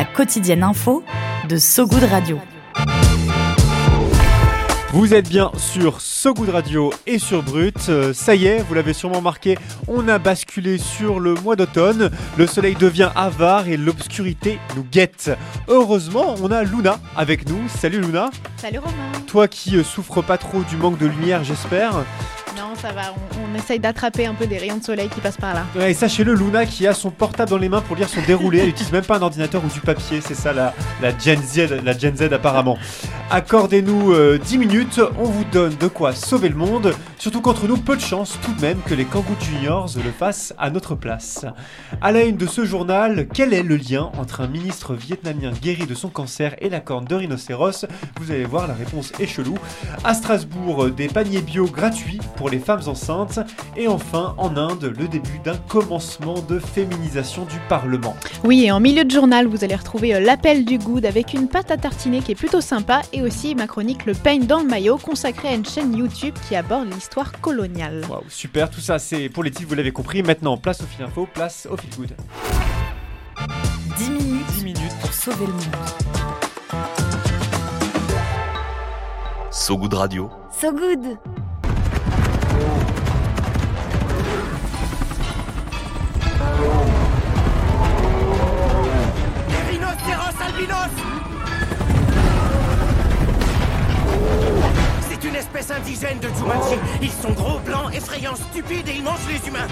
La quotidienne info de So Good Radio. Vous êtes bien sur So Good Radio et sur Brut. Euh, ça y est, vous l'avez sûrement marqué, on a basculé sur le mois d'automne. Le soleil devient avare et l'obscurité nous guette. Heureusement, on a Luna avec nous. Salut Luna. Salut Romain. Toi qui euh, souffres pas trop du manque de lumière, j'espère. Non, ça va, on, essaye d'attraper un peu des rayons de soleil qui passent par là. Et sachez-le, Luna qui a son portable dans les mains pour lire son déroulé, elle n'utilise même pas un ordinateur ou du papier, c'est ça la, la, Gen Z, la Gen Z apparemment. Accordez-nous 10 euh, minutes, on vous donne de quoi sauver le monde, surtout qu'entre nous, peu de chance tout de même que les Kangoo Juniors le fassent à notre place. À la une de ce journal, quel est le lien entre un ministre vietnamien guéri de son cancer et la corne de rhinocéros? Vous allez voir, la réponse est chelou. À Strasbourg, des paniers bio gratuits pour les femmes enceintes. Et enfin, en Inde, le début d'un commencement de féminisation du Parlement. Oui, et en milieu de journal, vous allez retrouver euh, l'appel du good avec une pâte à tartiner qui est plutôt sympa et aussi ma chronique Le peigne dans le maillot consacrée à une chaîne YouTube qui aborde l'histoire coloniale. Waouh, super, tout ça c'est pour les titres, vous l'avez compris. Maintenant, place au fil info, place au fil good. 10 minutes, 10 minutes pour sauver le monde. So Good Radio. So Good C'est une espèce indigène de Jumanji. Ils sont gros, blancs, effrayants, stupides et ils mangent les humains.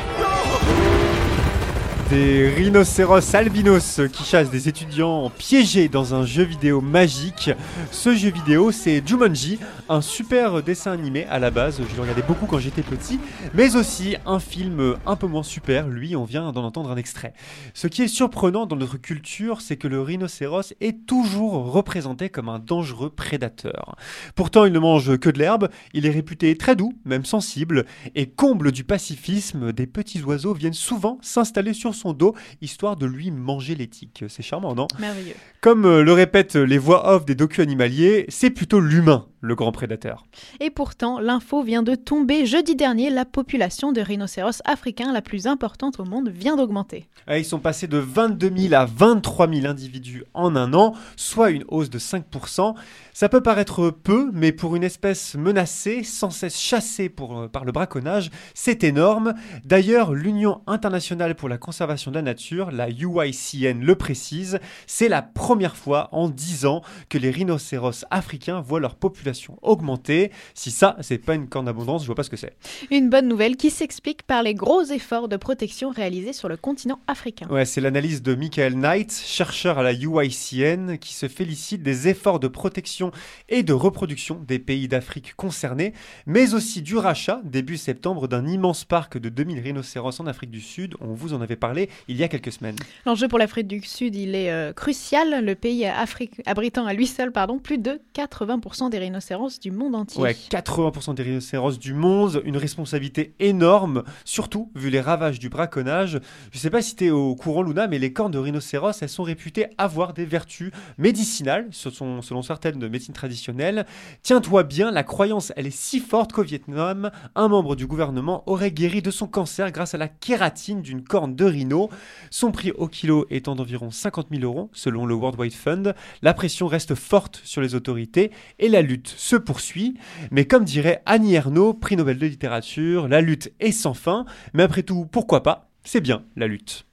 Des rhinocéros albinos qui chassent des étudiants piégés dans un jeu vidéo magique. Ce jeu vidéo, c'est Jumanji, un super dessin animé à la base. Je le regardais beaucoup quand j'étais petit, mais aussi un film un peu moins super. Lui, on vient d'en entendre un extrait. Ce qui est surprenant dans notre culture, c'est que le rhinocéros est toujours représenté comme un dangereux prédateur. Pourtant, il ne mange que de l'herbe. Il est réputé très doux, même sensible, et comble du pacifisme, des petits oiseaux viennent souvent s'installer sur son dos, histoire de lui manger l'éthique. C'est charmant, non? Merveilleux. Comme euh, le répètent les voix off des docu animaliers, c'est plutôt l'humain le grand prédateur. Et pourtant, l'info vient de tomber jeudi dernier, la population de rhinocéros africains la plus importante au monde vient d'augmenter. Ils sont passés de 22 000 à 23 000 individus en un an, soit une hausse de 5%. Ça peut paraître peu, mais pour une espèce menacée, sans cesse chassée pour, euh, par le braconnage, c'est énorme. D'ailleurs, l'Union internationale pour la conservation de la nature, la UICN, le précise, c'est la première fois en 10 ans que les rhinocéros africains voient leur population augmenter. Si ça, c'est pas une corne d'abondance, je vois pas ce que c'est. Une bonne nouvelle qui s'explique par les gros efforts de protection réalisés sur le continent africain. Ouais, c'est l'analyse de Michael Knight, chercheur à la UICN, qui se félicite des efforts de protection et de reproduction des pays d'Afrique concernés, mais aussi du rachat début septembre d'un immense parc de 2000 rhinocéros en Afrique du Sud. On vous en avait parlé il y a quelques semaines. L'enjeu pour l'Afrique du Sud, il est euh, crucial. Le pays Afrique, abritant à lui seul pardon, plus de 80% des rhinocéros du monde entier. Ouais, 80% des rhinocéros du monde, une responsabilité énorme, surtout vu les ravages du braconnage. Je sais pas si tu es au courant, Luna, mais les cornes de rhinocéros, elles sont réputées avoir des vertus médicinales, selon, selon certaines médecines traditionnelle. Tiens-toi bien, la croyance, elle est si forte qu'au Vietnam, un membre du gouvernement aurait guéri de son cancer grâce à la kératine d'une corne de rhino. Son prix au kilo étant d'environ 50 000 euros, selon le World Fund. La pression reste forte sur les autorités et la lutte se poursuit. Mais comme dirait Annie Ernaux, prix Nobel de littérature, la lutte est sans fin. Mais après tout, pourquoi pas? C'est bien la lutte.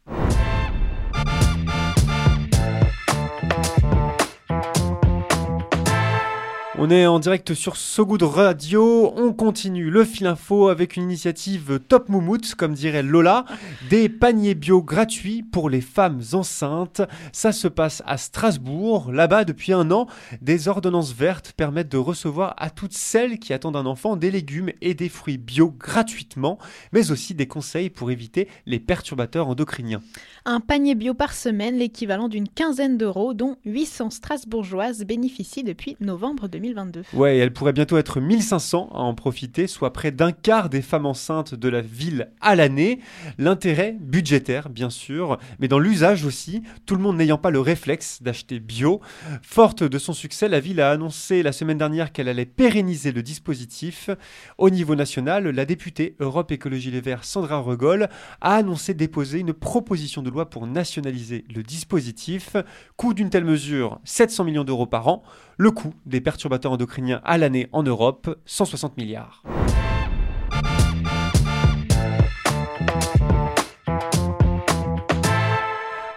On est en direct sur So Good Radio. On continue le fil info avec une initiative top moumoute, comme dirait Lola. Des paniers bio gratuits pour les femmes enceintes. Ça se passe à Strasbourg. Là-bas, depuis un an, des ordonnances vertes permettent de recevoir à toutes celles qui attendent un enfant des légumes et des fruits bio gratuitement, mais aussi des conseils pour éviter les perturbateurs endocriniens. Un panier bio par semaine, l'équivalent d'une quinzaine d'euros, dont 800 strasbourgeoises bénéficient depuis novembre 2020. Ouais, elle pourrait bientôt être 1500 à en profiter, soit près d'un quart des femmes enceintes de la ville à l'année. L'intérêt budgétaire, bien sûr, mais dans l'usage aussi, tout le monde n'ayant pas le réflexe d'acheter bio. Forte de son succès, la ville a annoncé la semaine dernière qu'elle allait pérenniser le dispositif. Au niveau national, la députée Europe Écologie Les Verts, Sandra Regol, a annoncé déposer une proposition de loi pour nationaliser le dispositif. Coût d'une telle mesure, 700 millions d'euros par an. Le coût des perturbateurs endocriniens à l'année en Europe, 160 milliards.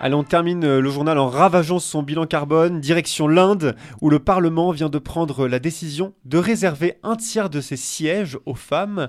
Allez, on termine le journal en ravageant son bilan carbone, direction l'Inde, où le Parlement vient de prendre la décision de réserver un tiers de ses sièges aux femmes.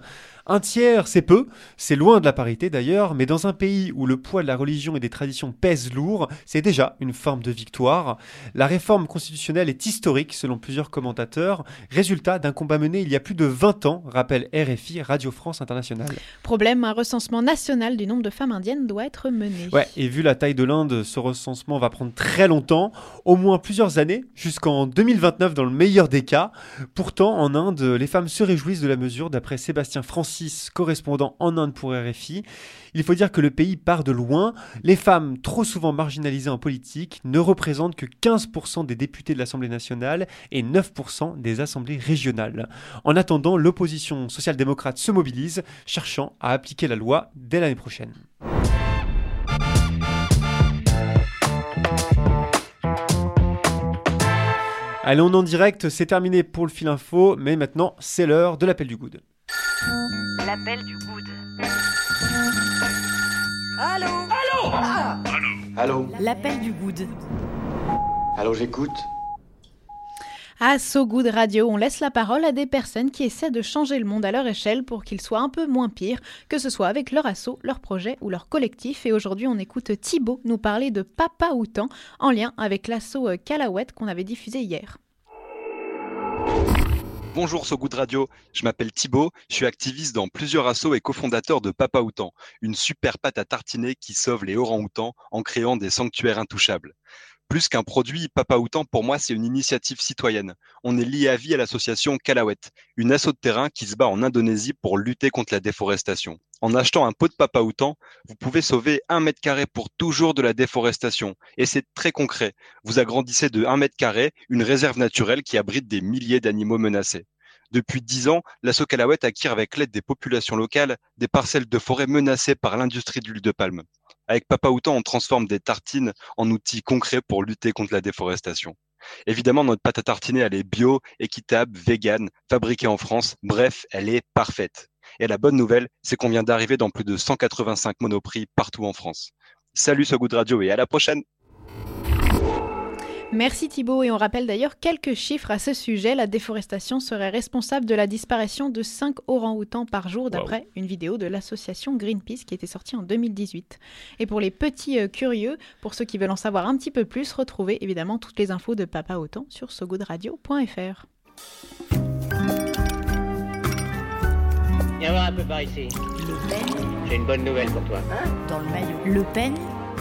Un tiers, c'est peu, c'est loin de la parité d'ailleurs, mais dans un pays où le poids de la religion et des traditions pèse lourd, c'est déjà une forme de victoire. La réforme constitutionnelle est historique selon plusieurs commentateurs, résultat d'un combat mené il y a plus de 20 ans, rappelle RFI, Radio France Internationale. Problème, un recensement national du nombre de femmes indiennes doit être mené. Ouais, et vu la taille de l'Inde, ce recensement va prendre très longtemps, au moins plusieurs années, jusqu'en 2029 dans le meilleur des cas. Pourtant, en Inde, les femmes se réjouissent de la mesure, d'après Sébastien Francis, correspondant en Inde pour RFI. Il faut dire que le pays part de loin. Les femmes, trop souvent marginalisées en politique, ne représentent que 15% des députés de l'Assemblée nationale et 9% des assemblées régionales. En attendant, l'opposition social-démocrate se mobilise, cherchant à appliquer la loi dès l'année prochaine. Allez, on en direct, c'est terminé pour le fil info, mais maintenant c'est l'heure de l'appel du good. L'appel du good. Allô Allô ah Allô L'appel du good. Allô, j'écoute. À So Good Radio, on laisse la parole à des personnes qui essaient de changer le monde à leur échelle pour qu'il soit un peu moins pire, que ce soit avec leur assaut, leur projet ou leur collectif. Et aujourd'hui, on écoute Thibaut nous parler de Papa Outan en lien avec l'assaut Calawet qu'on avait diffusé hier. Bonjour So Good Radio, je m'appelle Thibaut, je suis activiste dans plusieurs assos et cofondateur de Papa Outan, une super pâte à tartiner qui sauve les orangs-outans en créant des sanctuaires intouchables. Plus qu'un produit, Papa Outan, pour moi, c'est une initiative citoyenne. On est lié à vie à l'association Kalawet, une asso de terrain qui se bat en Indonésie pour lutter contre la déforestation. En achetant un pot de Papa Outan, vous pouvez sauver un mètre carré pour toujours de la déforestation. Et c'est très concret. Vous agrandissez de un mètre carré une réserve naturelle qui abrite des milliers d'animaux menacés. Depuis dix ans, l'asso Calawet acquiert avec l'aide des populations locales des parcelles de forêt menacées par l'industrie d'huile de palme. Avec Papa Outan, on transforme des tartines en outils concrets pour lutter contre la déforestation. Évidemment, notre pâte à tartiner, elle est bio, équitable, vegan, fabriquée en France. Bref, elle est parfaite. Et la bonne nouvelle, c'est qu'on vient d'arriver dans plus de 185 monoprix partout en France. Salut So Good Radio et à la prochaine Merci Thibault et on rappelle d'ailleurs quelques chiffres à ce sujet. La déforestation serait responsable de la disparition de 5 orang-outans par jour d'après une vidéo de l'association Greenpeace qui était sortie en 2018. Et pour les petits euh, curieux, pour ceux qui veulent en savoir un petit peu plus, retrouvez évidemment toutes les infos de Papa Autant sur sogoodradio.fr. Viens voir un peu par ici. Le peigne J'ai une bonne nouvelle pour toi. dans le maillot. Le peigne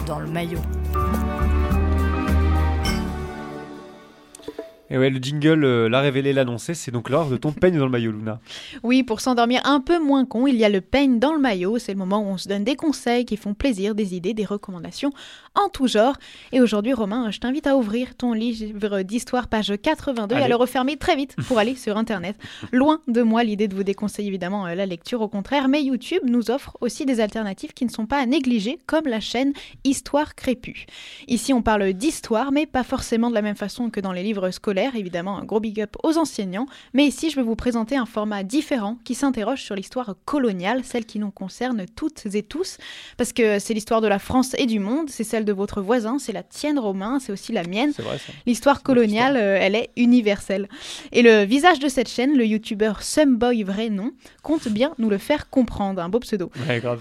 dans le maillot. Et ouais, le jingle euh, l'a révélé, l'a annoncé, c'est donc l'heure de ton peigne dans le maillot, Luna. Oui, pour s'endormir un peu moins con, il y a le peigne dans le maillot. C'est le moment où on se donne des conseils qui font plaisir, des idées, des recommandations en tout genre. Et aujourd'hui, Romain, je t'invite à ouvrir ton livre d'histoire, page 82, et à le refermer très vite pour aller sur Internet. Loin de moi l'idée de vous déconseiller évidemment euh, la lecture, au contraire, mais YouTube nous offre aussi des alternatives qui ne sont pas à négliger, comme la chaîne Histoire Crépue. Ici, on parle d'histoire, mais pas forcément de la même façon que dans les livres scolaires scolaire. Évidemment, un gros big up aux enseignants. Mais ici, je vais vous présenter un format différent qui s'interroge sur l'histoire coloniale, celle qui nous concerne toutes et tous. Parce que c'est l'histoire de la France et du monde, c'est celle de votre voisin, c'est la tienne, Romain, c'est aussi la mienne. L'histoire coloniale, euh, elle est universelle. Et le visage de cette chaîne, le youtubeur Sumboy Vrai Nom, compte bien nous le faire comprendre, un beau pseudo.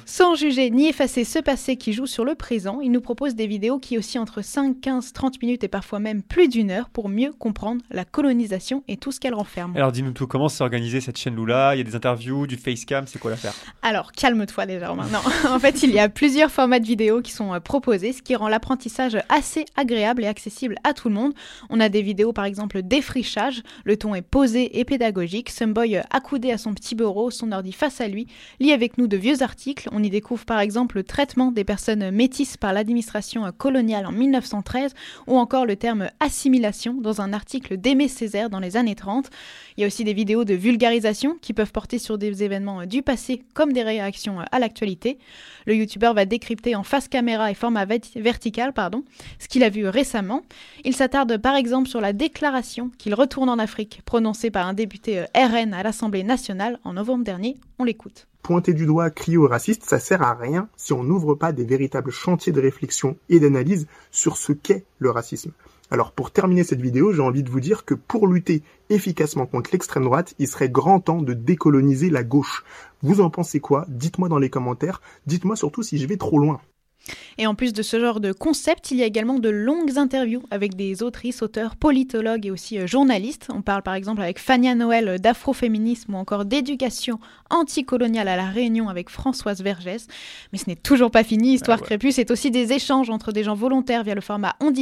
Sans juger ni effacer ce passé qui joue sur le présent, il nous propose des vidéos qui aussi entre 5, 15, 30 minutes et parfois même plus d'une heure pour mieux comprendre la colonisation et tout ce qu'elle renferme. Alors dis-nous tout, comment s'est organisée cette chaîne Lula? Il y a des interviews, du facecam, c'est quoi l'affaire? Alors calme-toi déjà maintenant. en fait, il y a plusieurs formats de vidéos qui sont euh, proposés, ce qui rend l'apprentissage assez agréable et accessible à tout le monde. On a des vidéos par exemple défrichage, le ton est posé et pédagogique. Sumboy euh, accoudé à son petit bureau, son ordi face à lui, lit avec nous de vieux articles. On y découvre par exemple le traitement des personnes métisses par l'administration euh, coloniale en 1913 ou encore le terme assimilation dans un article d'Aimé Césaire dans les années 30. Il y a aussi des vidéos de vulgarisation qui peuvent porter sur des événements du passé comme des réactions à l'actualité. Le youtubeur va décrypter en face caméra et format vertical pardon, ce qu'il a vu récemment. Il s'attarde par exemple sur la déclaration qu'il retourne en Afrique prononcée par un député euh, RN à l'Assemblée nationale en novembre dernier. On l'écoute. Pointer du doigt, crier aux racistes, ça sert à rien si on n'ouvre pas des véritables chantiers de réflexion et d'analyse sur ce qu'est le racisme. Alors pour terminer cette vidéo, j'ai envie de vous dire que pour lutter efficacement contre l'extrême droite, il serait grand temps de décoloniser la gauche. Vous en pensez quoi? Dites-moi dans les commentaires. Dites-moi surtout si je vais trop loin. Et en plus de ce genre de concept, il y a également de longues interviews avec des autrices, auteurs, politologues et aussi euh, journalistes. On parle par exemple avec Fania Noël d'afroféminisme ou encore d'éducation anticoloniale à la Réunion avec Françoise Vergès. Mais ce n'est toujours pas fini. Histoire ah c'est aussi des échanges entre des gens volontaires via le format On,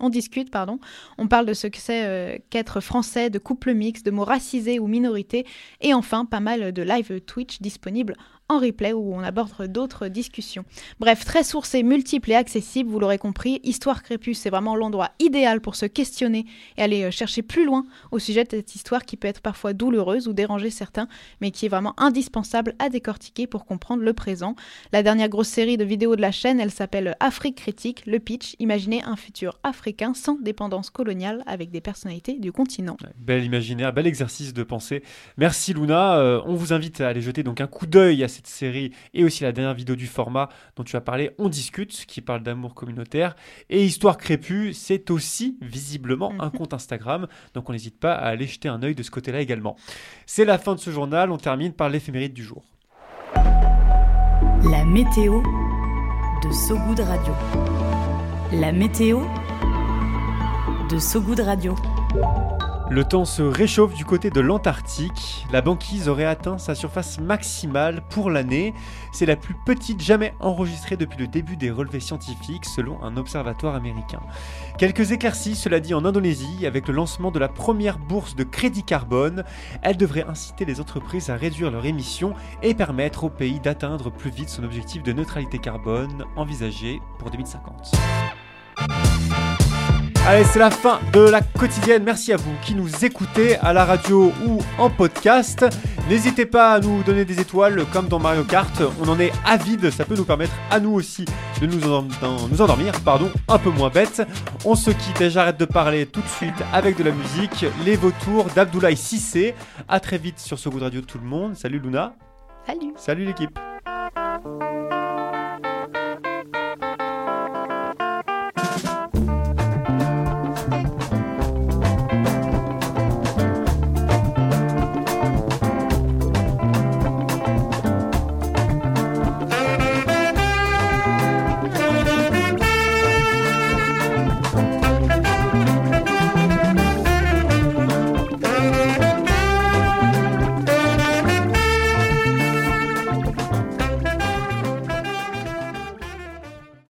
on discute. Pardon. On parle de ce que c'est euh, qu'être français, de couple mixte, de mots racisés ou minorités. Et enfin, pas mal de live Twitch disponibles en replay où on aborde d'autres discussions. Bref, très sourcé, multiple et accessible, vous l'aurez compris, Histoire Crépus, c'est vraiment l'endroit idéal pour se questionner et aller euh, chercher plus loin au sujet de cette histoire qui peut être parfois douloureuse ou déranger certains, mais qui est vraiment indispensable à décortiquer pour comprendre le présent. La dernière grosse série de vidéos de la chaîne, elle s'appelle Afrique critique, le pitch, imaginez un futur africain sans dépendance coloniale avec des personnalités du continent. bel imaginaire, bel exercice de pensée. Merci Luna, euh, on vous invite à aller jeter donc un coup d'œil à cette série et aussi la dernière vidéo du format dont tu as parlé, On discute, qui parle d'amour communautaire. Et Histoire crépue, c'est aussi visiblement un mhm. compte Instagram, donc on n'hésite pas à aller jeter un œil de ce côté-là également. C'est la fin de ce journal, on termine par l'éphéméride du jour. La météo de Sogoud Radio. La météo de Sogoud Radio. Le temps se réchauffe du côté de l'Antarctique. La banquise aurait atteint sa surface maximale pour l'année. C'est la plus petite jamais enregistrée depuis le début des relevés scientifiques selon un observatoire américain. Quelques éclaircies, cela dit, en Indonésie avec le lancement de la première bourse de crédit carbone. Elle devrait inciter les entreprises à réduire leurs émissions et permettre au pays d'atteindre plus vite son objectif de neutralité carbone envisagé pour 2050. Allez, c'est la fin de la quotidienne. Merci à vous qui nous écoutez à la radio ou en podcast. N'hésitez pas à nous donner des étoiles comme dans Mario Kart. On en est avide. Ça peut nous permettre à nous aussi de nous, nous endormir pardon, un peu moins bête. On se quitte et j'arrête de parler tout de suite avec de la musique. Les vautours d'Abdoulaye Sissé. À très vite sur ce goût de radio tout le monde. Salut Luna. Salut. Salut l'équipe.